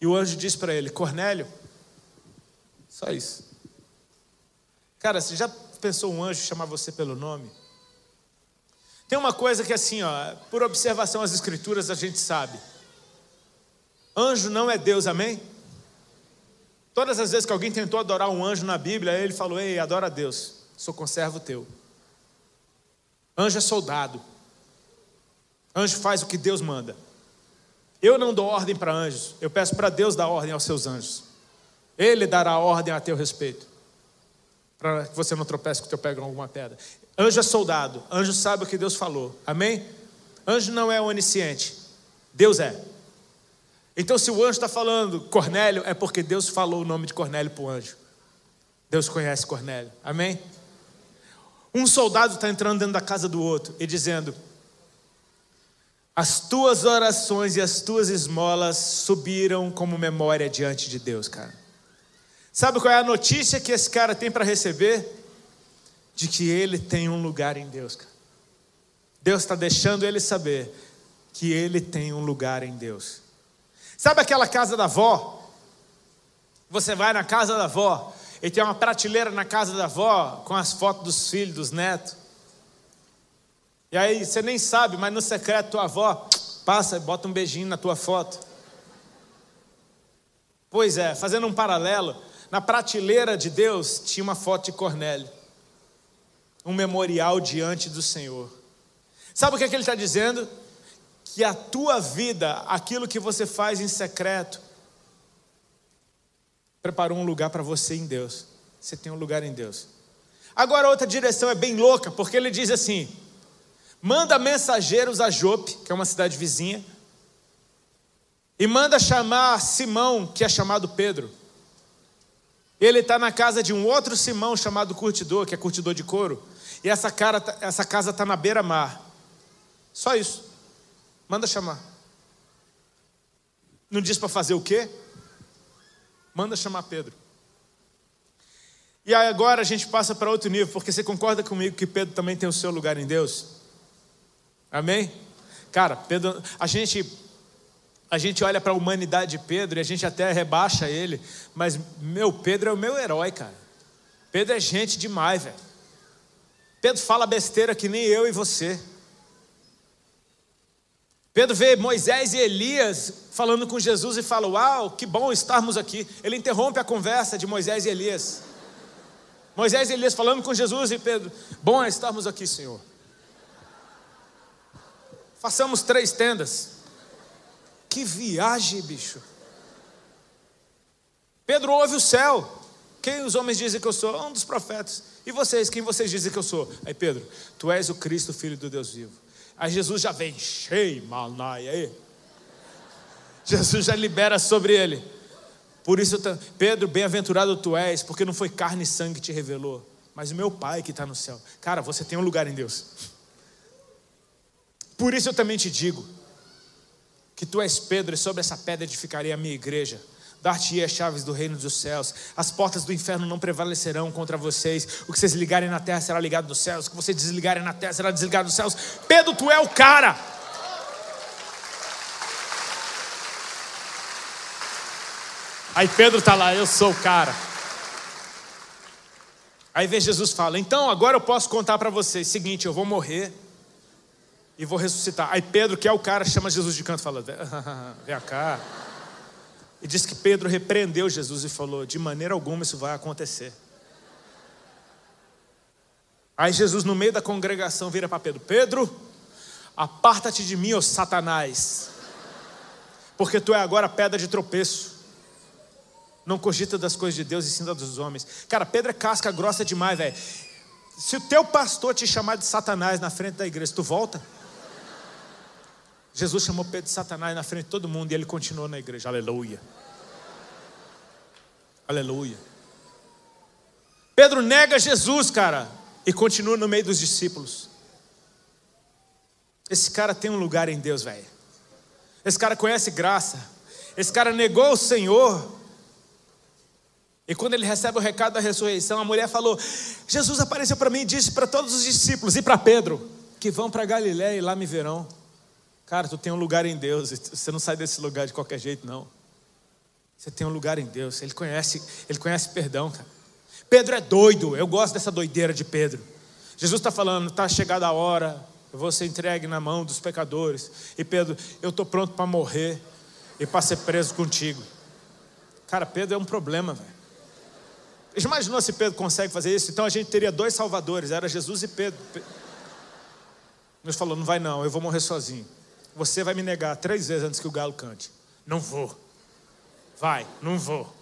E o anjo diz para ele: Cornélio, só isso. Cara, você já pensou um anjo chamar você pelo nome? Tem uma coisa que, assim, ó, por observação às Escrituras, a gente sabe. Anjo não é Deus, amém? Todas as vezes que alguém tentou adorar um anjo na Bíblia, ele falou: Ei, adora a Deus, sou conservo teu. Anjo é soldado. Anjo faz o que Deus manda. Eu não dou ordem para anjos, eu peço para Deus dar ordem aos seus anjos. Ele dará ordem a teu respeito, para que você não tropece com o teu pé em alguma pedra. Anjo é soldado, anjo sabe o que Deus falou, amém? Anjo não é onisciente, Deus é. Então, se o anjo está falando Cornélio, é porque Deus falou o nome de Cornélio para o anjo. Deus conhece Cornélio, amém? Um soldado está entrando dentro da casa do outro e dizendo: As tuas orações e as tuas esmolas subiram como memória diante de Deus, cara. Sabe qual é a notícia que esse cara tem para receber? De que ele tem um lugar em Deus, cara. Deus está deixando ele saber que ele tem um lugar em Deus. Sabe aquela casa da avó? Você vai na casa da avó e tem uma prateleira na casa da avó com as fotos dos filhos, dos netos. E aí você nem sabe, mas no secreto tua avó passa e bota um beijinho na tua foto. Pois é, fazendo um paralelo, na prateleira de Deus tinha uma foto de Cornélio, um memorial diante do Senhor. Sabe o que, é que ele está dizendo? Que a tua vida, aquilo que você faz em secreto, preparou um lugar para você em Deus. Você tem um lugar em Deus. Agora, outra direção é bem louca, porque ele diz assim: manda mensageiros a Jope, que é uma cidade vizinha, e manda chamar Simão, que é chamado Pedro. Ele está na casa de um outro Simão chamado Curtidor, que é curtidor de couro, e essa, cara, tá, essa casa está na beira-mar. Só isso. Manda chamar. Não diz para fazer o quê? Manda chamar Pedro. E aí agora a gente passa para outro nível, porque você concorda comigo que Pedro também tem o seu lugar em Deus? Amém? Cara, Pedro, a gente a gente olha para a humanidade de Pedro e a gente até rebaixa ele, mas meu Pedro é o meu herói, cara. Pedro é gente demais, velho. Pedro fala besteira que nem eu e você. Pedro vê Moisés e Elias falando com Jesus e fala: Uau, que bom estarmos aqui. Ele interrompe a conversa de Moisés e Elias. Moisés e Elias falando com Jesus e Pedro: Bom é estarmos aqui, Senhor. Façamos três tendas. Que viagem, bicho. Pedro ouve o céu. Quem os homens dizem que eu sou? Um dos profetas. E vocês, quem vocês dizem que eu sou? Aí Pedro, tu és o Cristo, filho do Deus vivo. Aí Jesus já vem, cheio, malnaia aí. Jesus já libera sobre ele. Por isso, Pedro, bem-aventurado tu és, porque não foi carne e sangue que te revelou, mas o meu Pai que está no céu. Cara, você tem um lugar em Deus. Por isso eu também te digo que tu és Pedro, e sobre essa pedra edificarei a minha igreja. Dar-te as chaves do reino dos céus. As portas do inferno não prevalecerão contra vocês. O que vocês ligarem na terra será ligado nos céus. O que vocês desligarem na terra será desligado nos céus. Pedro, tu é o cara. Aí Pedro está lá, eu sou o cara. Aí vem Jesus fala: Então agora eu posso contar para vocês: seguinte, eu vou morrer e vou ressuscitar. Aí Pedro, que é o cara, chama Jesus de canto e fala: Vem (laughs) cá. E diz que Pedro repreendeu Jesus e falou: De maneira alguma isso vai acontecer. Aí Jesus, no meio da congregação, vira para Pedro: Pedro, aparta-te de mim, ó Satanás, porque tu é agora pedra de tropeço não cogita das coisas de Deus e sim dos homens. Cara, Pedro é casca grossa demais, velho. Se o teu pastor te chamar de Satanás na frente da igreja, tu volta? Jesus chamou Pedro de Satanás na frente de todo mundo e ele continuou na igreja. Aleluia. Aleluia. Pedro nega Jesus, cara, e continua no meio dos discípulos. Esse cara tem um lugar em Deus, velho. Esse cara conhece graça. Esse cara negou o Senhor e quando ele recebe o recado da ressurreição, a mulher falou: Jesus apareceu para mim e disse para todos os discípulos e para Pedro que vão para Galiléia e lá me verão. Cara, tu tem um lugar em Deus, você não sai desse lugar de qualquer jeito, não. Você tem um lugar em Deus, ele conhece, ele conhece perdão, cara. Pedro é doido, eu gosto dessa doideira de Pedro. Jesus está falando, está chegada a hora, eu vou ser entregue na mão dos pecadores. E Pedro, eu estou pronto para morrer e para ser preso contigo. Cara, Pedro é um problema, velho. Imaginou se Pedro consegue fazer isso? Então a gente teria dois salvadores, era Jesus e Pedro. Deus falou: não vai não, eu vou morrer sozinho. Você vai me negar três vezes antes que o galo cante. Não vou. Vai, não vou.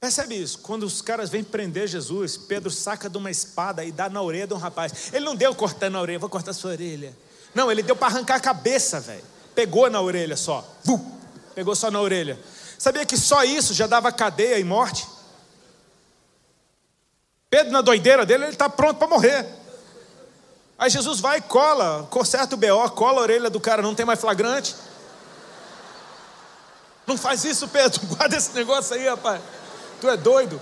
Percebe isso? Quando os caras vêm prender Jesus, Pedro saca de uma espada e dá na orelha de um rapaz. Ele não deu cortando a orelha, vou cortar sua orelha. Não, ele deu para arrancar a cabeça, velho. Pegou na orelha só. Pegou só na orelha. Sabia que só isso já dava cadeia e morte? Pedro, na doideira dele, ele está pronto para morrer. Aí Jesus vai cola, conserta o BO, cola a orelha do cara, não tem mais flagrante. Não faz isso, Pedro, (laughs) guarda esse negócio aí, rapaz. Tu é doido.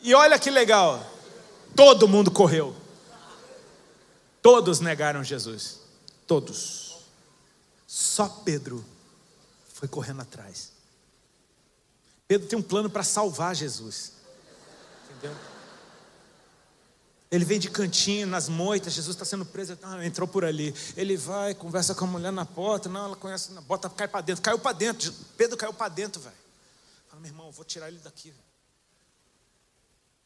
E olha que legal, todo mundo correu. Todos negaram Jesus. Todos. Só Pedro foi correndo atrás. Pedro tem um plano para salvar Jesus. Entendeu? Ele vem de cantinho, nas moitas, Jesus está sendo preso, ah, entrou por ali. Ele vai, conversa com a mulher na porta, não, ela conhece, na bota, cai para dentro, caiu para dentro. Pedro caiu para dentro, velho. Fala, meu irmão, vou tirar ele daqui.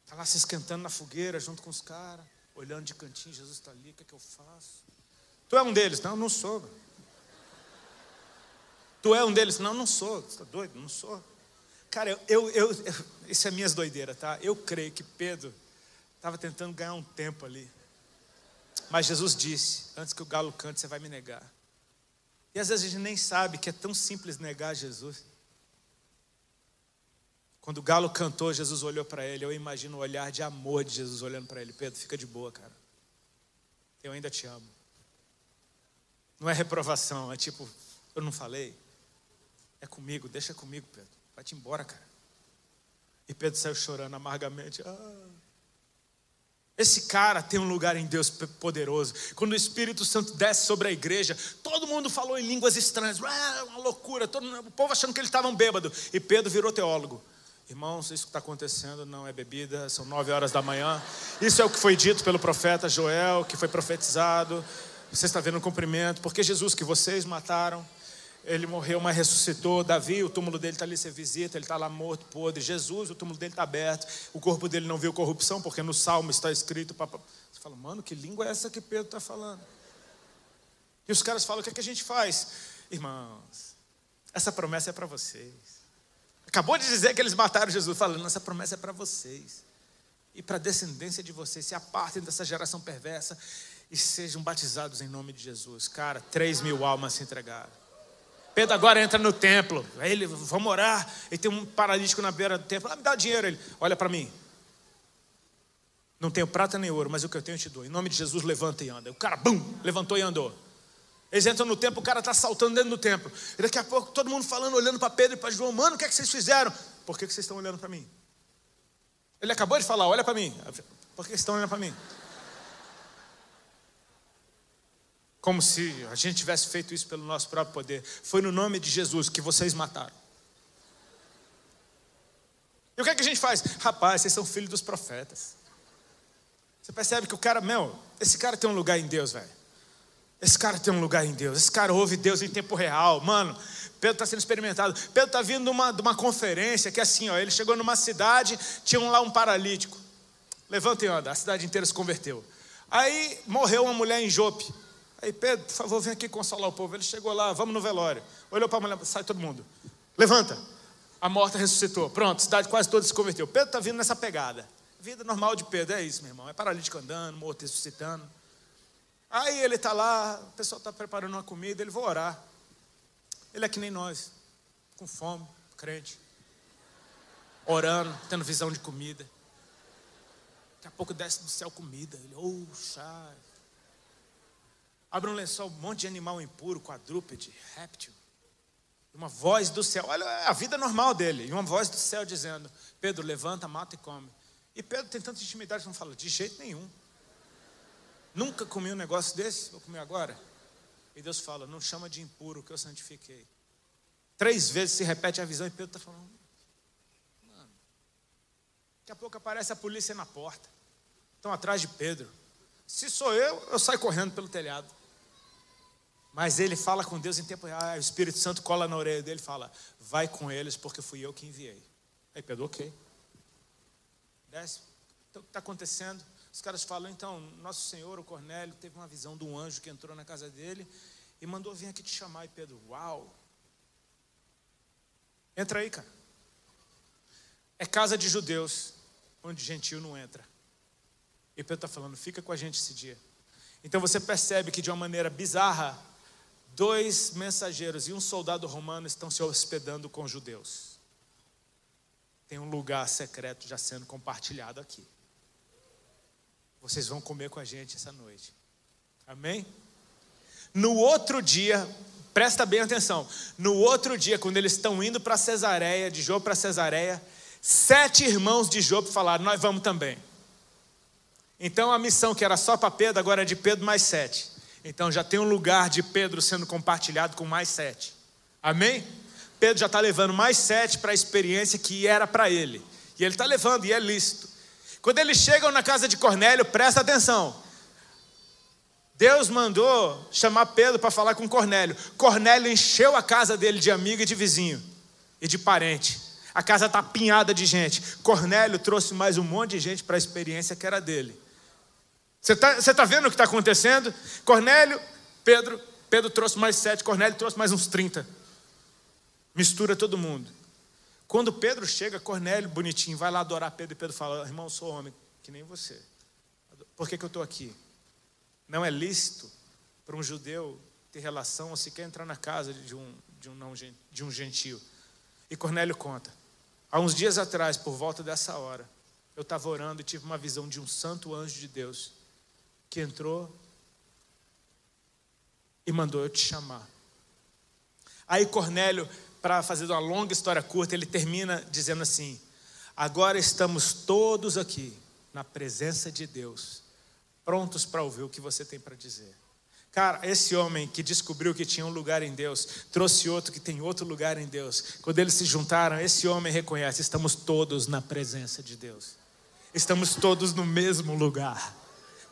Está lá se esquentando na fogueira, junto com os caras, olhando de cantinho, Jesus está ali, o que, é que eu faço? Tu é um deles? Não, não sou. Véio. Tu é um deles? Não, não sou. Você está doido? Não sou. Cara, eu, eu, eu, isso é minhas doideiras, tá? Eu creio que Pedro estava tentando ganhar um tempo ali. Mas Jesus disse: Antes que o galo cante, você vai me negar. E às vezes a gente nem sabe que é tão simples negar Jesus. Quando o galo cantou, Jesus olhou para ele. Eu imagino o olhar de amor de Jesus olhando para ele. Pedro, fica de boa, cara. Eu ainda te amo. Não é reprovação, é tipo, eu não falei. É comigo, deixa comigo, Pedro. Vai-te embora, cara. E Pedro saiu chorando amargamente. Ah. Esse cara tem um lugar em Deus poderoso. Quando o Espírito Santo desce sobre a igreja, todo mundo falou em línguas estranhas. Ah, uma loucura. Todo, o povo achando que eles estavam bêbados. E Pedro virou teólogo. Irmãos, isso que está acontecendo não é bebida, são nove horas da manhã. Isso é o que foi dito pelo profeta Joel, que foi profetizado. Você está vendo o cumprimento, porque Jesus que vocês mataram, ele morreu, mas ressuscitou. Davi, o túmulo dele está ali, você visita, ele está lá morto, podre. Jesus, o túmulo dele está aberto. O corpo dele não viu corrupção, porque no Salmo está escrito. Você fala, mano, que língua é essa que Pedro está falando? E os caras falam, o que, é que a gente faz? Irmãos, essa promessa é para vocês. Acabou de dizer que eles mataram Jesus, falando, essa promessa é para vocês. E para a descendência de vocês, se apartem dessa geração perversa e sejam batizados em nome de Jesus. Cara, três mil almas se entregaram. Pedro agora entra no templo. Aí ele, vamos orar. E tem um paralítico na beira do templo. Ah, me dá dinheiro. Ele, olha para mim. Não tenho prata nem ouro, mas o que eu tenho eu te dou. Em nome de Jesus, levanta e anda. O cara, bum, levantou e andou. Eles entram no templo, o cara está saltando dentro do templo. E daqui a pouco, todo mundo falando, olhando para Pedro e para João: Mano, o que é que vocês fizeram? Por que, que vocês estão olhando para mim? Ele acabou de falar: Olha para mim. Por que vocês estão olhando para mim? Como se a gente tivesse feito isso pelo nosso próprio poder. Foi no nome de Jesus que vocês mataram. E o que é que a gente faz? Rapaz, vocês são filhos dos profetas. Você percebe que o cara, meu, esse cara tem um lugar em Deus, velho. Esse cara tem um lugar em Deus. Esse cara ouve Deus em tempo real. Mano, Pedro está sendo experimentado. Pedro está vindo de uma, de uma conferência que é assim, ó, ele chegou numa cidade, tinha lá um paralítico. Levanta e anda, a cidade inteira se converteu. Aí morreu uma mulher em Jope. Aí, Pedro, por favor, vem aqui consolar o povo. Ele chegou lá, vamos no velório. Olhou para a mulher, sai todo mundo. Levanta. A morta ressuscitou. Pronto, a cidade quase toda se converteu. Pedro está vindo nessa pegada. Vida normal de Pedro, é isso, meu irmão. É paralítico andando, morto ressuscitando. Aí ele está lá, o pessoal está preparando uma comida, ele vai orar. Ele é que nem nós, com fome, crente, orando, tendo visão de comida. Daqui a pouco desce do céu comida. Ele, oh, chá, Abre um lençol, um monte de animal impuro, quadrúpede, réptil. Uma voz do céu, olha a vida normal dele. E uma voz do céu dizendo: Pedro, levanta, mata e come. E Pedro tem tanta intimidade que não fala, de jeito nenhum. Nunca comi um negócio desse, vou comer agora. E Deus fala: Não chama de impuro que eu santifiquei. Três vezes se repete a visão e Pedro está falando: Mano, daqui a pouco aparece a polícia na porta. Estão atrás de Pedro. Se sou eu, eu saio correndo pelo telhado. Mas ele fala com Deus em tempo real. Ah, o Espírito Santo cola na orelha dele e fala: Vai com eles, porque fui eu que enviei. Aí Pedro, ok. Desce. Então o que está acontecendo? Os caras falam: Então, nosso Senhor, o Cornélio, teve uma visão de um anjo que entrou na casa dele e mandou vir aqui te chamar. E Pedro, uau. Entra aí, cara. É casa de judeus, onde gentil não entra. E Pedro está falando: Fica com a gente esse dia. Então você percebe que de uma maneira bizarra, dois mensageiros e um soldado romano estão se hospedando com judeus. Tem um lugar secreto já sendo compartilhado aqui. Vocês vão comer com a gente essa noite. Amém? No outro dia, presta bem atenção. No outro dia, quando eles estão indo para Cesareia, de Job para Cesareia, sete irmãos de Job falaram: Nós vamos também. Então a missão que era só para Pedro, agora é de Pedro mais sete. Então já tem um lugar de Pedro sendo compartilhado com mais sete. Amém? Pedro já está levando mais sete para a experiência que era para ele. E ele está levando, e é lícito. Quando eles chegam na casa de Cornélio, presta atenção. Deus mandou chamar Pedro para falar com Cornélio. Cornélio encheu a casa dele de amigo e de vizinho e de parente. A casa está apinhada de gente. Cornélio trouxe mais um monte de gente para a experiência que era dele. Você está tá vendo o que está acontecendo? Cornélio, Pedro, Pedro trouxe mais sete, Cornélio trouxe mais uns trinta. Mistura todo mundo. Quando Pedro chega, Cornélio, bonitinho, vai lá adorar Pedro e Pedro fala: Irmão, sou homem, que nem você. Por que, que eu estou aqui? Não é lícito para um judeu ter relação ou sequer entrar na casa de um, de um, não, de um gentio. E Cornélio conta: há uns dias atrás, por volta dessa hora, eu estava orando e tive uma visão de um santo anjo de Deus que entrou e mandou eu te chamar. Aí Cornélio, para fazer uma longa história curta, ele termina dizendo assim: Agora estamos todos aqui na presença de Deus, prontos para ouvir o que você tem para dizer. Cara, esse homem que descobriu que tinha um lugar em Deus, trouxe outro que tem outro lugar em Deus. Quando eles se juntaram, esse homem reconhece: estamos todos na presença de Deus. Estamos todos no mesmo lugar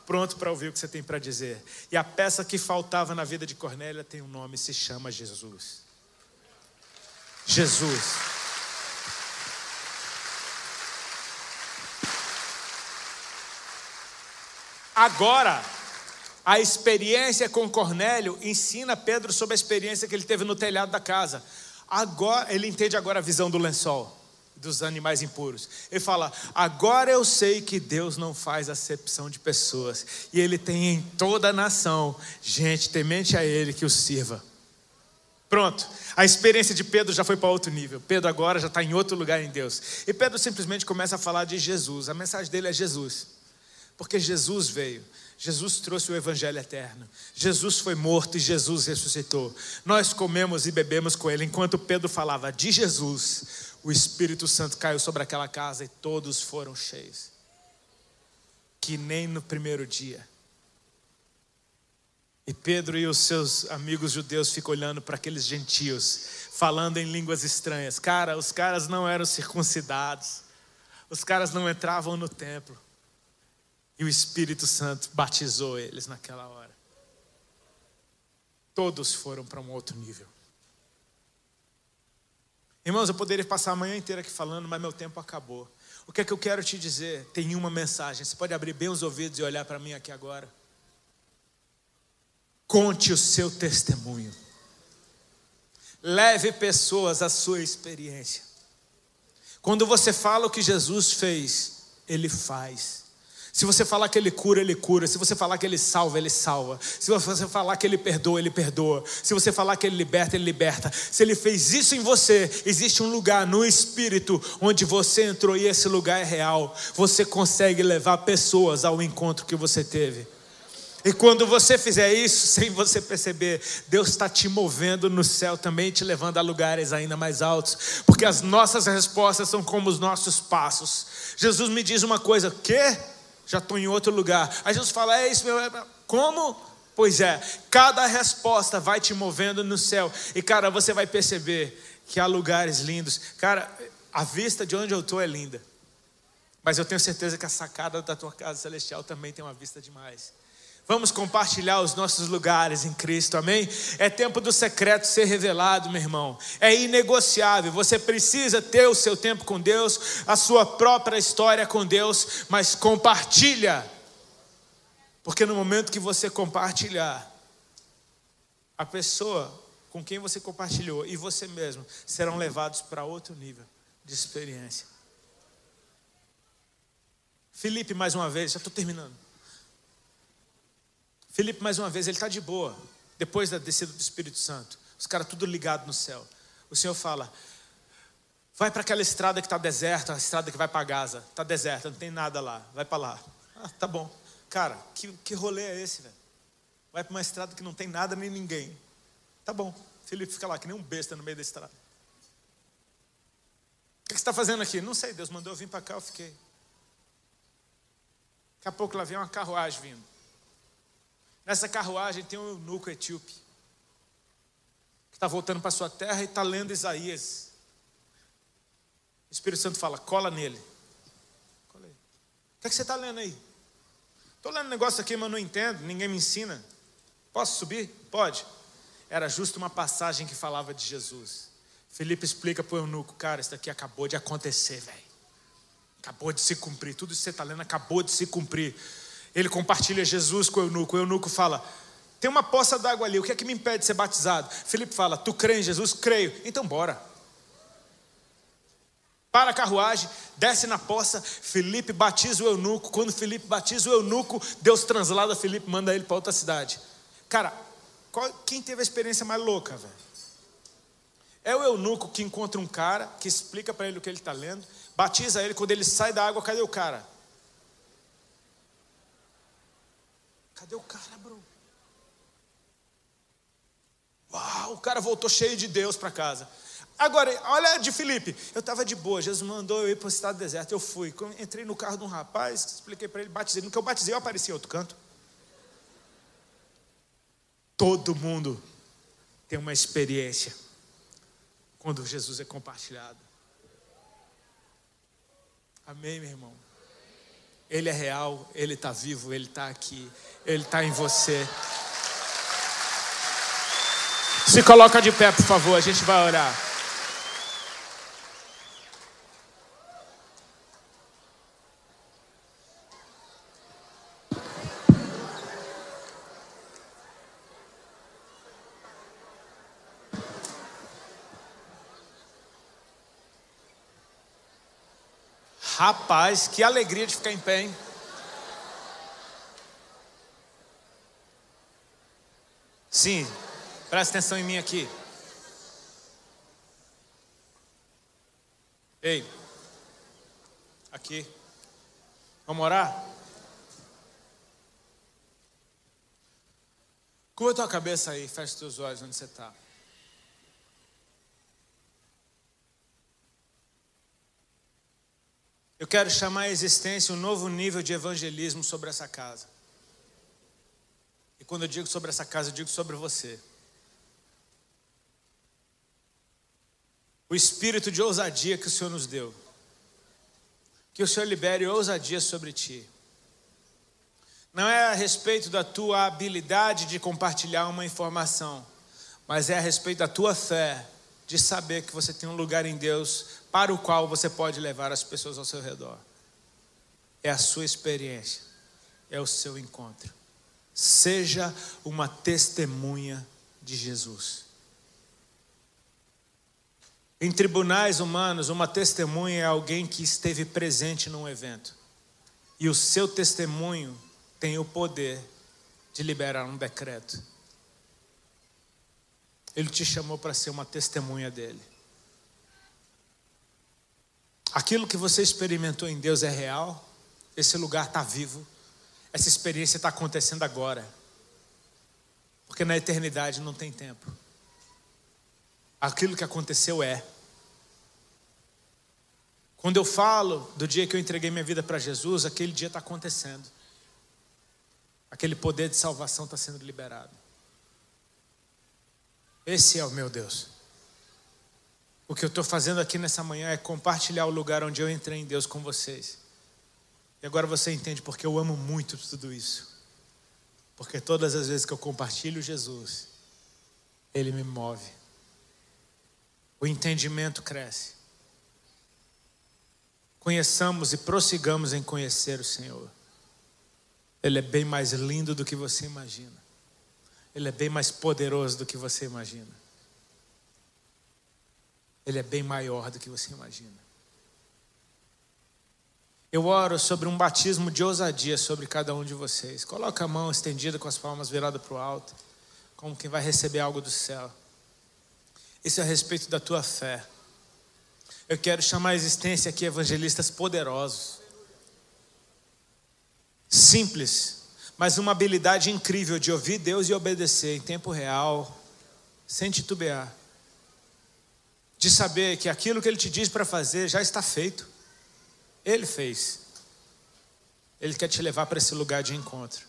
pronto para ouvir o que você tem para dizer. E a peça que faltava na vida de Cornélia tem um nome, se chama Jesus. Jesus. Agora, a experiência com Cornélio ensina Pedro sobre a experiência que ele teve no telhado da casa. Agora, ele entende agora a visão do lençol dos animais impuros. Ele fala: agora eu sei que Deus não faz acepção de pessoas, e Ele tem em toda a nação gente temente a Ele que o sirva. Pronto. A experiência de Pedro já foi para outro nível. Pedro agora já está em outro lugar em Deus. E Pedro simplesmente começa a falar de Jesus. A mensagem dele é Jesus. Porque Jesus veio. Jesus trouxe o evangelho eterno. Jesus foi morto e Jesus ressuscitou. Nós comemos e bebemos com ele. Enquanto Pedro falava de Jesus, o Espírito Santo caiu sobre aquela casa e todos foram cheios. Que nem no primeiro dia. E Pedro e os seus amigos judeus ficam olhando para aqueles gentios, falando em línguas estranhas. Cara, os caras não eram circuncidados, os caras não entravam no templo. E o Espírito Santo batizou eles naquela hora. Todos foram para um outro nível. Irmãos, eu poderia passar a manhã inteira aqui falando, mas meu tempo acabou. O que é que eu quero te dizer? Tem uma mensagem. Você pode abrir bem os ouvidos e olhar para mim aqui agora. Conte o seu testemunho. Leve pessoas à sua experiência. Quando você fala o que Jesus fez, Ele faz. Se você falar que Ele cura, Ele cura. Se você falar que Ele salva, Ele salva. Se você falar que Ele perdoa, Ele perdoa. Se você falar que Ele liberta, Ele liberta. Se Ele fez isso em você, existe um lugar no Espírito onde você entrou e esse lugar é real. Você consegue levar pessoas ao encontro que você teve. E quando você fizer isso, sem você perceber, Deus está te movendo no céu também, te levando a lugares ainda mais altos, porque as nossas respostas são como os nossos passos. Jesus me diz uma coisa, que? Já estou em outro lugar. Aí Jesus fala, é isso, meu. Como? Pois é, cada resposta vai te movendo no céu, e cara, você vai perceber que há lugares lindos. Cara, a vista de onde eu estou é linda, mas eu tenho certeza que a sacada da tua casa celestial também tem uma vista demais. Vamos compartilhar os nossos lugares em Cristo, amém? É tempo do secreto ser revelado, meu irmão. É inegociável. Você precisa ter o seu tempo com Deus, a sua própria história com Deus, mas compartilha. Porque no momento que você compartilhar, a pessoa com quem você compartilhou e você mesmo serão levados para outro nível de experiência. Felipe, mais uma vez, já estou terminando. Felipe, mais uma vez, ele está de boa, depois da descida do Espírito Santo. Os caras tudo ligado no céu. O Senhor fala: vai para aquela estrada que está deserta, a estrada que vai para Gaza. Está deserta, não tem nada lá. Vai para lá. Ah, tá bom. Cara, que, que rolê é esse, velho? Vai para uma estrada que não tem nada nem ninguém. Tá bom. Felipe fica lá, que nem um besta no meio da estrada. O que você está fazendo aqui? Não sei, Deus mandou eu vir para cá, eu fiquei. Daqui a pouco lá vem uma carruagem vindo. Nessa carruagem tem um eunuco etíope que está voltando para sua terra e está lendo Isaías. O Espírito Santo fala: cola nele. Cola aí. O que, é que você está lendo aí? Estou lendo um negócio aqui, mas não entendo, ninguém me ensina. Posso subir? Pode. Era justo uma passagem que falava de Jesus. Felipe explica para o eunuco: cara, isso daqui acabou de acontecer, velho. Acabou de se cumprir. Tudo isso que você está lendo acabou de se cumprir. Ele compartilha Jesus com o eunuco. O eunuco fala: Tem uma poça d'água ali, o que é que me impede de ser batizado? Felipe fala: Tu crê em Jesus? Creio. Então bora. Para a carruagem, desce na poça, Felipe batiza o eunuco. Quando Felipe batiza o eunuco, Deus translada Felipe, manda ele para outra cidade. Cara, qual, quem teve a experiência mais louca, velho? É o eunuco que encontra um cara, que explica para ele o que ele está lendo, batiza ele, quando ele sai da água, cadê o cara? Cadê o cara, bro? Uau, o cara voltou cheio de Deus para casa. Agora, olha de Felipe. Eu estava de boa, Jesus mandou eu ir para o estado deserto. Eu fui. Entrei no carro de um rapaz, expliquei para ele, batizei. No que eu batizei, eu apareci em outro canto. Todo mundo tem uma experiência quando Jesus é compartilhado. Amém, meu irmão? Ele é real, Ele está vivo, Ele está aqui, Ele está em você. Se coloca de pé, por favor, a gente vai orar. Rapaz, que alegria de ficar em pé, hein? Sim, presta atenção em mim aqui. Ei, aqui, vamos orar? Curva tua cabeça aí, fecha teus olhos onde você está. Eu quero chamar à existência um novo nível de evangelismo sobre essa casa. E quando eu digo sobre essa casa, eu digo sobre você. O espírito de ousadia que o Senhor nos deu. Que o Senhor libere ousadia sobre ti. Não é a respeito da tua habilidade de compartilhar uma informação, mas é a respeito da tua fé de saber que você tem um lugar em Deus para o qual você pode levar as pessoas ao seu redor. É a sua experiência, é o seu encontro. Seja uma testemunha de Jesus. Em tribunais humanos, uma testemunha é alguém que esteve presente num evento. E o seu testemunho tem o poder de liberar um decreto. Ele te chamou para ser uma testemunha dele. Aquilo que você experimentou em Deus é real, esse lugar está vivo, essa experiência está acontecendo agora, porque na eternidade não tem tempo. Aquilo que aconteceu é. Quando eu falo do dia que eu entreguei minha vida para Jesus, aquele dia está acontecendo. Aquele poder de salvação está sendo liberado. Esse é o meu Deus. O que eu estou fazendo aqui nessa manhã é compartilhar o lugar onde eu entrei em Deus com vocês. E agora você entende porque eu amo muito tudo isso. Porque todas as vezes que eu compartilho Jesus, Ele me move. O entendimento cresce. Conheçamos e prossigamos em conhecer o Senhor. Ele é bem mais lindo do que você imagina. Ele é bem mais poderoso do que você imagina. Ele é bem maior do que você imagina. Eu oro sobre um batismo de ousadia sobre cada um de vocês. Coloca a mão estendida com as palmas viradas para o alto, como quem vai receber algo do céu. Isso é a respeito da tua fé. Eu quero chamar a existência aqui evangelistas poderosos. Simples, mas uma habilidade incrível de ouvir Deus e obedecer em tempo real, sem titubear. De saber que aquilo que Ele te diz para fazer já está feito. Ele fez. Ele quer te levar para esse lugar de encontro.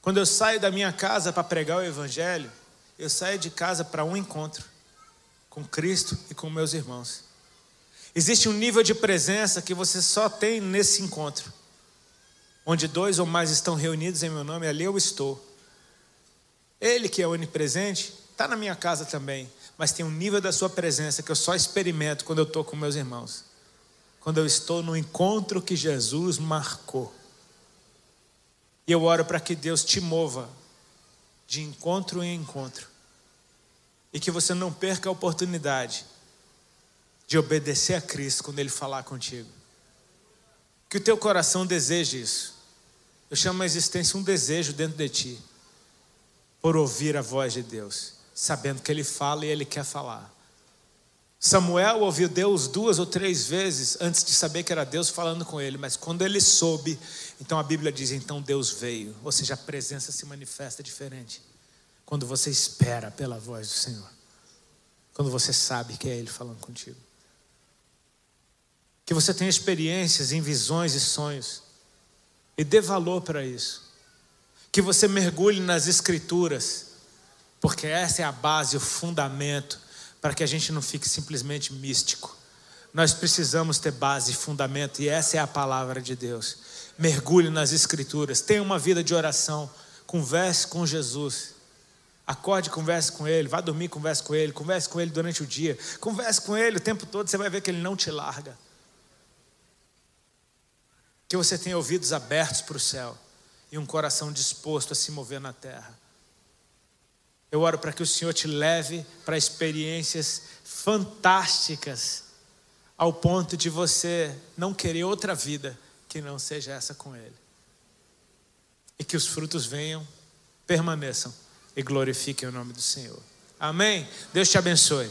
Quando eu saio da minha casa para pregar o Evangelho, eu saio de casa para um encontro com Cristo e com meus irmãos. Existe um nível de presença que você só tem nesse encontro. Onde dois ou mais estão reunidos em meu nome, ali eu estou. Ele que é onipresente, está na minha casa também, mas tem um nível da sua presença que eu só experimento quando eu estou com meus irmãos. Quando eu estou no encontro que Jesus marcou. E eu oro para que Deus te mova de encontro em encontro. E que você não perca a oportunidade de obedecer a Cristo quando Ele falar contigo. Que o teu coração deseje isso. Eu chamo a existência um desejo dentro de ti, por ouvir a voz de Deus, sabendo que Ele fala e Ele quer falar. Samuel ouviu Deus duas ou três vezes antes de saber que era Deus falando com ele, mas quando ele soube, então a Bíblia diz: então Deus veio, ou seja, a presença se manifesta diferente quando você espera pela voz do Senhor, quando você sabe que é Ele falando contigo. Que você tenha experiências em visões e sonhos e dê valor para isso. Que você mergulhe nas Escrituras, porque essa é a base, o fundamento, para que a gente não fique simplesmente místico. Nós precisamos ter base e fundamento, e essa é a palavra de Deus. Mergulhe nas Escrituras, tenha uma vida de oração, converse com Jesus. Acorde, converse com Ele, vá dormir, converse com Ele, converse com Ele durante o dia, converse com Ele o tempo todo, você vai ver que Ele não te larga que você tenha ouvidos abertos para o céu e um coração disposto a se mover na terra. Eu oro para que o Senhor te leve para experiências fantásticas, ao ponto de você não querer outra vida que não seja essa com Ele. E que os frutos venham, permaneçam e glorifiquem o nome do Senhor. Amém? Deus te abençoe.